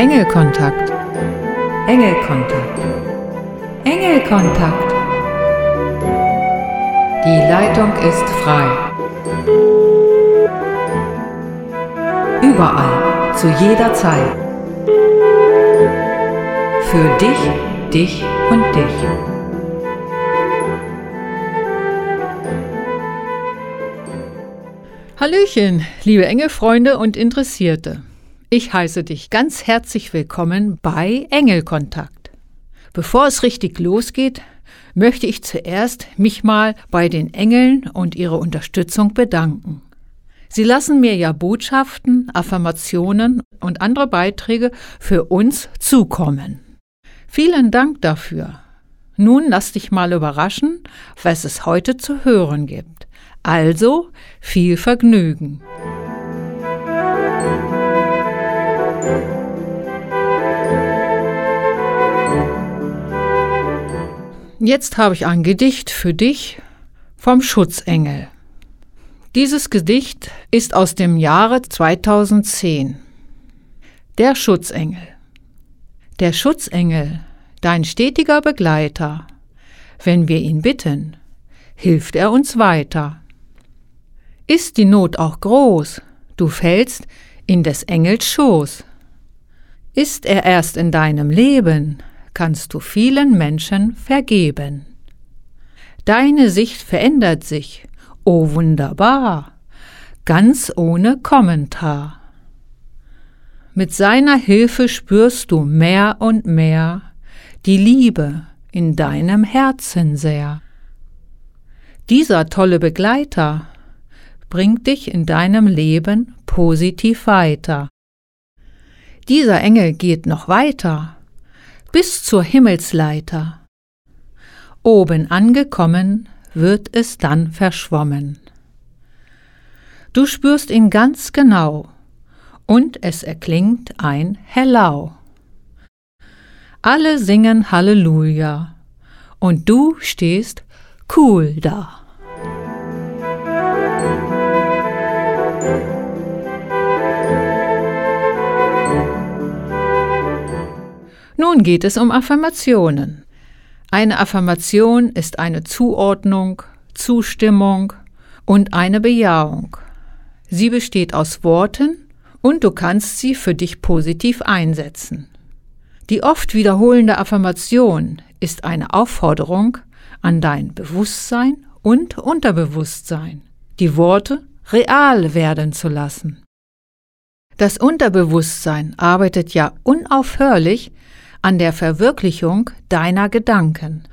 Engelkontakt. Engelkontakt. Engelkontakt. Die Leitung ist frei. Überall, zu jeder Zeit. Für dich, dich und dich. Hallöchen, liebe Engelfreunde und Interessierte. Ich heiße dich ganz herzlich willkommen bei Engelkontakt. Bevor es richtig losgeht, möchte ich zuerst mich mal bei den Engeln und ihrer Unterstützung bedanken. Sie lassen mir ja Botschaften, Affirmationen und andere Beiträge für uns zukommen. Vielen Dank dafür. Nun lass dich mal überraschen, was es heute zu hören gibt. Also viel Vergnügen. Jetzt habe ich ein Gedicht für dich vom Schutzengel. Dieses Gedicht ist aus dem Jahre 2010. Der Schutzengel. Der Schutzengel, dein stetiger Begleiter, wenn wir ihn bitten, hilft er uns weiter. Ist die Not auch groß, du fällst in des Engels Schoß. Ist er erst in deinem Leben, kannst du vielen Menschen vergeben. Deine Sicht verändert sich, o oh wunderbar, ganz ohne Kommentar. Mit seiner Hilfe spürst du mehr und mehr die Liebe in deinem Herzen sehr. Dieser tolle Begleiter bringt dich in deinem Leben positiv weiter. Dieser Engel geht noch weiter bis zur Himmelsleiter. Oben angekommen wird es dann verschwommen. Du spürst ihn ganz genau und es erklingt ein Hellau. Alle singen Halleluja und du stehst cool da. Nun geht es um Affirmationen. Eine Affirmation ist eine Zuordnung, Zustimmung und eine Bejahung. Sie besteht aus Worten und du kannst sie für dich positiv einsetzen. Die oft wiederholende Affirmation ist eine Aufforderung an dein Bewusstsein und Unterbewusstsein, die Worte real werden zu lassen. Das Unterbewusstsein arbeitet ja unaufhörlich an der Verwirklichung deiner Gedanken.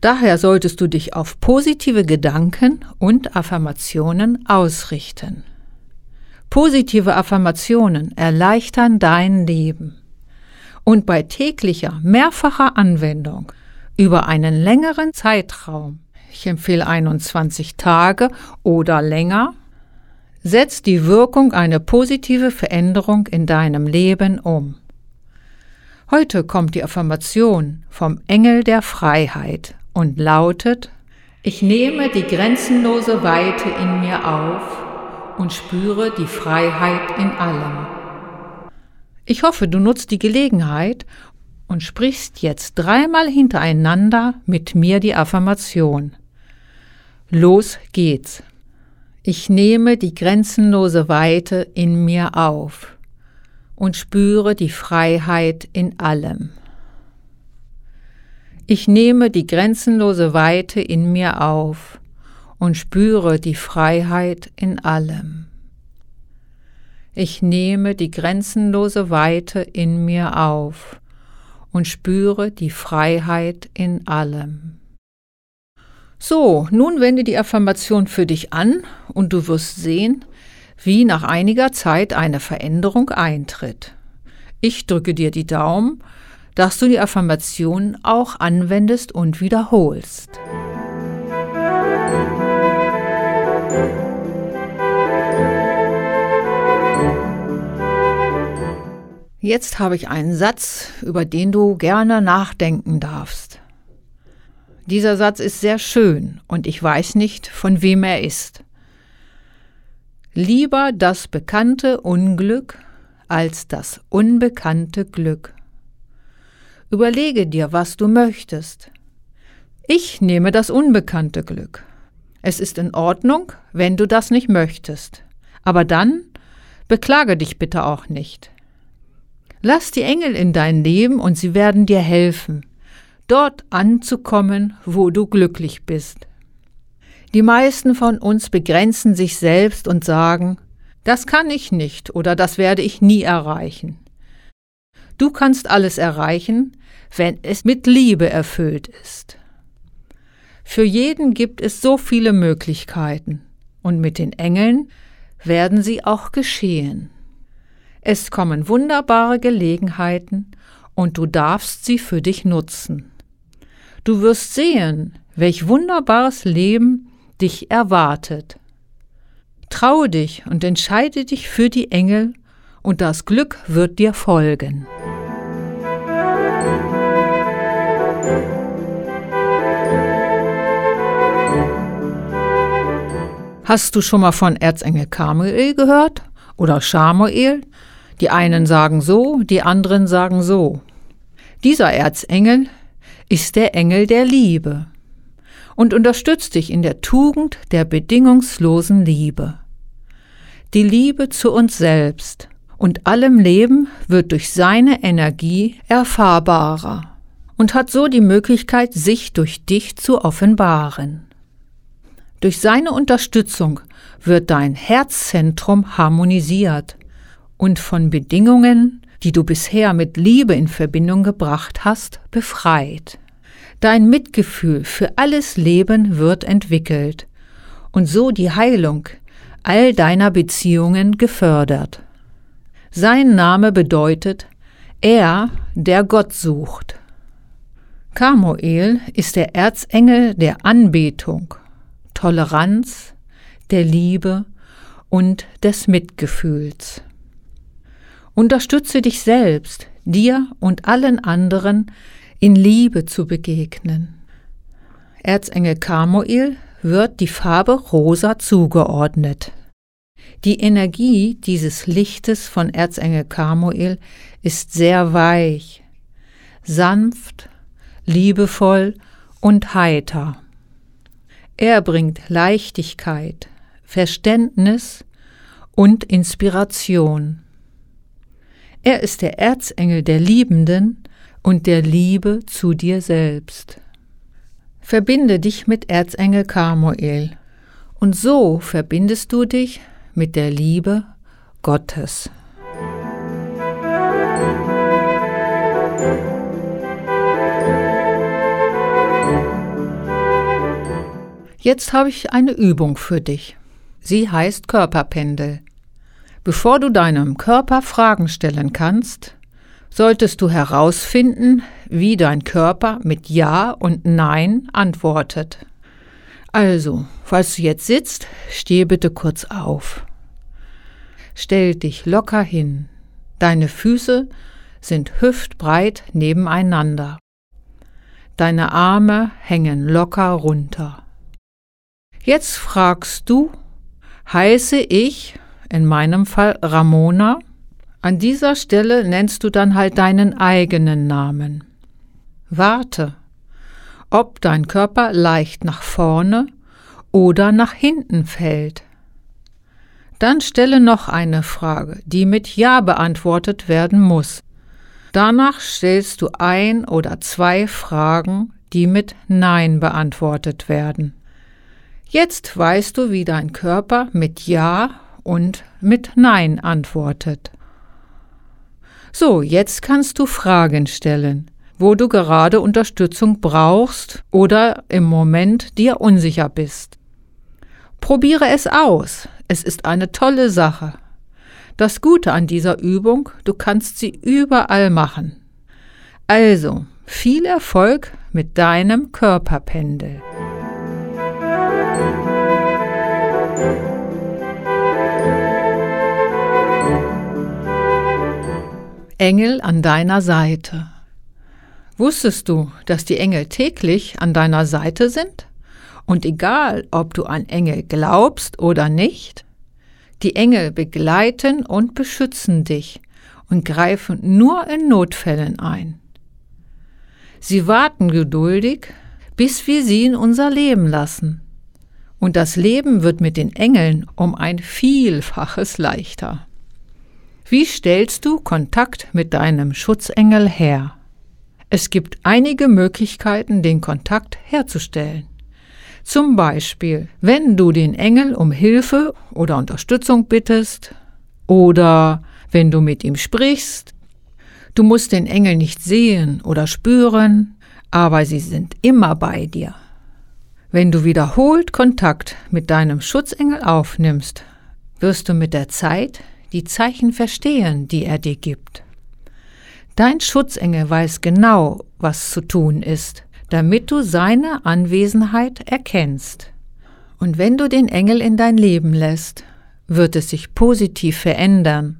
Daher solltest du dich auf positive Gedanken und Affirmationen ausrichten. Positive Affirmationen erleichtern dein Leben. Und bei täglicher, mehrfacher Anwendung über einen längeren Zeitraum, ich empfehle 21 Tage oder länger, setzt die Wirkung eine positive Veränderung in deinem Leben um. Heute kommt die Affirmation vom Engel der Freiheit und lautet, ich nehme die grenzenlose Weite in mir auf und spüre die Freiheit in allem. Ich hoffe, du nutzt die Gelegenheit und sprichst jetzt dreimal hintereinander mit mir die Affirmation. Los geht's. Ich nehme die grenzenlose Weite in mir auf und spüre die Freiheit in allem. Ich nehme die grenzenlose Weite in mir auf und spüre die Freiheit in allem. Ich nehme die grenzenlose Weite in mir auf und spüre die Freiheit in allem. So, nun wende die Affirmation für dich an und du wirst sehen, wie nach einiger Zeit eine Veränderung eintritt. Ich drücke dir die Daumen, dass du die Affirmation auch anwendest und wiederholst. Jetzt habe ich einen Satz, über den du gerne nachdenken darfst. Dieser Satz ist sehr schön und ich weiß nicht, von wem er ist. Lieber das bekannte Unglück als das unbekannte Glück. Überlege dir, was du möchtest. Ich nehme das unbekannte Glück. Es ist in Ordnung, wenn du das nicht möchtest. Aber dann beklage dich bitte auch nicht. Lass die Engel in dein Leben und sie werden dir helfen, dort anzukommen, wo du glücklich bist. Die meisten von uns begrenzen sich selbst und sagen, das kann ich nicht oder das werde ich nie erreichen. Du kannst alles erreichen, wenn es mit Liebe erfüllt ist. Für jeden gibt es so viele Möglichkeiten, und mit den Engeln werden sie auch geschehen. Es kommen wunderbare Gelegenheiten, und du darfst sie für dich nutzen. Du wirst sehen, welch wunderbares Leben dich erwartet. Traue dich und entscheide dich für die Engel, und das Glück wird dir folgen. Hast du schon mal von Erzengel Kamuel gehört? Oder Schamuel? Die einen sagen so, die anderen sagen so. Dieser Erzengel ist der Engel der Liebe und unterstützt dich in der Tugend der bedingungslosen Liebe. Die Liebe zu uns selbst und allem Leben wird durch seine Energie erfahrbarer und hat so die Möglichkeit, sich durch dich zu offenbaren. Durch seine Unterstützung wird dein Herzzentrum harmonisiert und von Bedingungen, die du bisher mit Liebe in Verbindung gebracht hast, befreit. Dein Mitgefühl für alles Leben wird entwickelt und so die Heilung all deiner Beziehungen gefördert. Sein Name bedeutet er, der Gott sucht. Kamuel ist der Erzengel der Anbetung Toleranz, der Liebe und des Mitgefühls. Unterstütze dich selbst, dir und allen anderen in Liebe zu begegnen. Erzengel Kamuel wird die Farbe rosa zugeordnet. Die Energie dieses Lichtes von Erzengel Kamuel ist sehr weich, sanft, liebevoll und heiter. Er bringt Leichtigkeit, Verständnis und Inspiration. Er ist der Erzengel der Liebenden und der Liebe zu dir selbst. Verbinde dich mit Erzengel Kamuel und so verbindest du dich mit der Liebe Gottes. Jetzt habe ich eine Übung für dich. Sie heißt Körperpendel. Bevor du deinem Körper Fragen stellen kannst, solltest du herausfinden, wie dein Körper mit Ja und Nein antwortet. Also, falls du jetzt sitzt, stehe bitte kurz auf. Stell dich locker hin. Deine Füße sind hüftbreit nebeneinander. Deine Arme hängen locker runter. Jetzt fragst du, heiße ich, in meinem Fall Ramona? An dieser Stelle nennst du dann halt deinen eigenen Namen. Warte, ob dein Körper leicht nach vorne oder nach hinten fällt. Dann stelle noch eine Frage, die mit Ja beantwortet werden muss. Danach stellst du ein oder zwei Fragen, die mit Nein beantwortet werden. Jetzt weißt du, wie dein Körper mit Ja und mit Nein antwortet. So, jetzt kannst du Fragen stellen, wo du gerade Unterstützung brauchst oder im Moment dir unsicher bist. Probiere es aus. Es ist eine tolle Sache. Das Gute an dieser Übung, du kannst sie überall machen. Also, viel Erfolg mit deinem Körperpendel. Engel an deiner Seite. Wusstest du, dass die Engel täglich an deiner Seite sind? Und egal, ob du an Engel glaubst oder nicht, die Engel begleiten und beschützen dich und greifen nur in Notfällen ein. Sie warten geduldig, bis wir sie in unser Leben lassen. Und das Leben wird mit den Engeln um ein Vielfaches leichter. Wie stellst du Kontakt mit deinem Schutzengel her? Es gibt einige Möglichkeiten, den Kontakt herzustellen. Zum Beispiel, wenn du den Engel um Hilfe oder Unterstützung bittest oder wenn du mit ihm sprichst. Du musst den Engel nicht sehen oder spüren, aber sie sind immer bei dir. Wenn du wiederholt Kontakt mit deinem Schutzengel aufnimmst, wirst du mit der Zeit die Zeichen verstehen, die er dir gibt. Dein Schutzengel weiß genau, was zu tun ist, damit du seine Anwesenheit erkennst. Und wenn du den Engel in dein Leben lässt, wird es sich positiv verändern.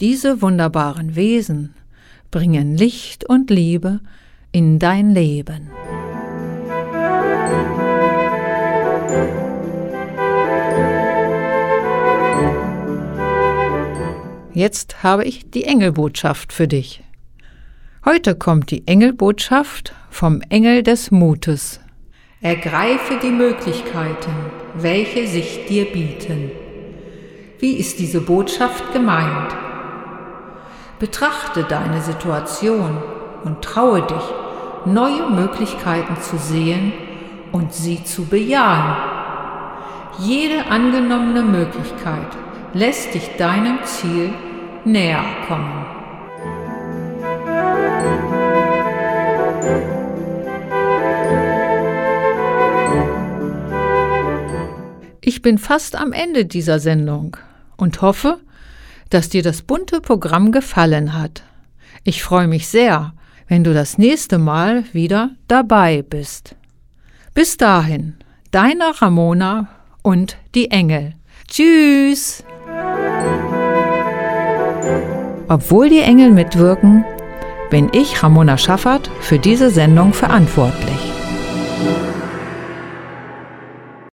Diese wunderbaren Wesen bringen Licht und Liebe in dein Leben. Jetzt habe ich die Engelbotschaft für dich. Heute kommt die Engelbotschaft vom Engel des Mutes. Ergreife die Möglichkeiten, welche sich dir bieten. Wie ist diese Botschaft gemeint? Betrachte deine Situation und traue dich, neue Möglichkeiten zu sehen und sie zu bejahen. Jede angenommene Möglichkeit lässt dich deinem Ziel näher kommen. Ich bin fast am Ende dieser Sendung und hoffe, dass dir das bunte Programm gefallen hat. Ich freue mich sehr, wenn du das nächste Mal wieder dabei bist. Bis dahin, deine Ramona und die Engel. Tschüss! Obwohl die Engel mitwirken, bin ich, Ramona Schaffert, für diese Sendung verantwortlich.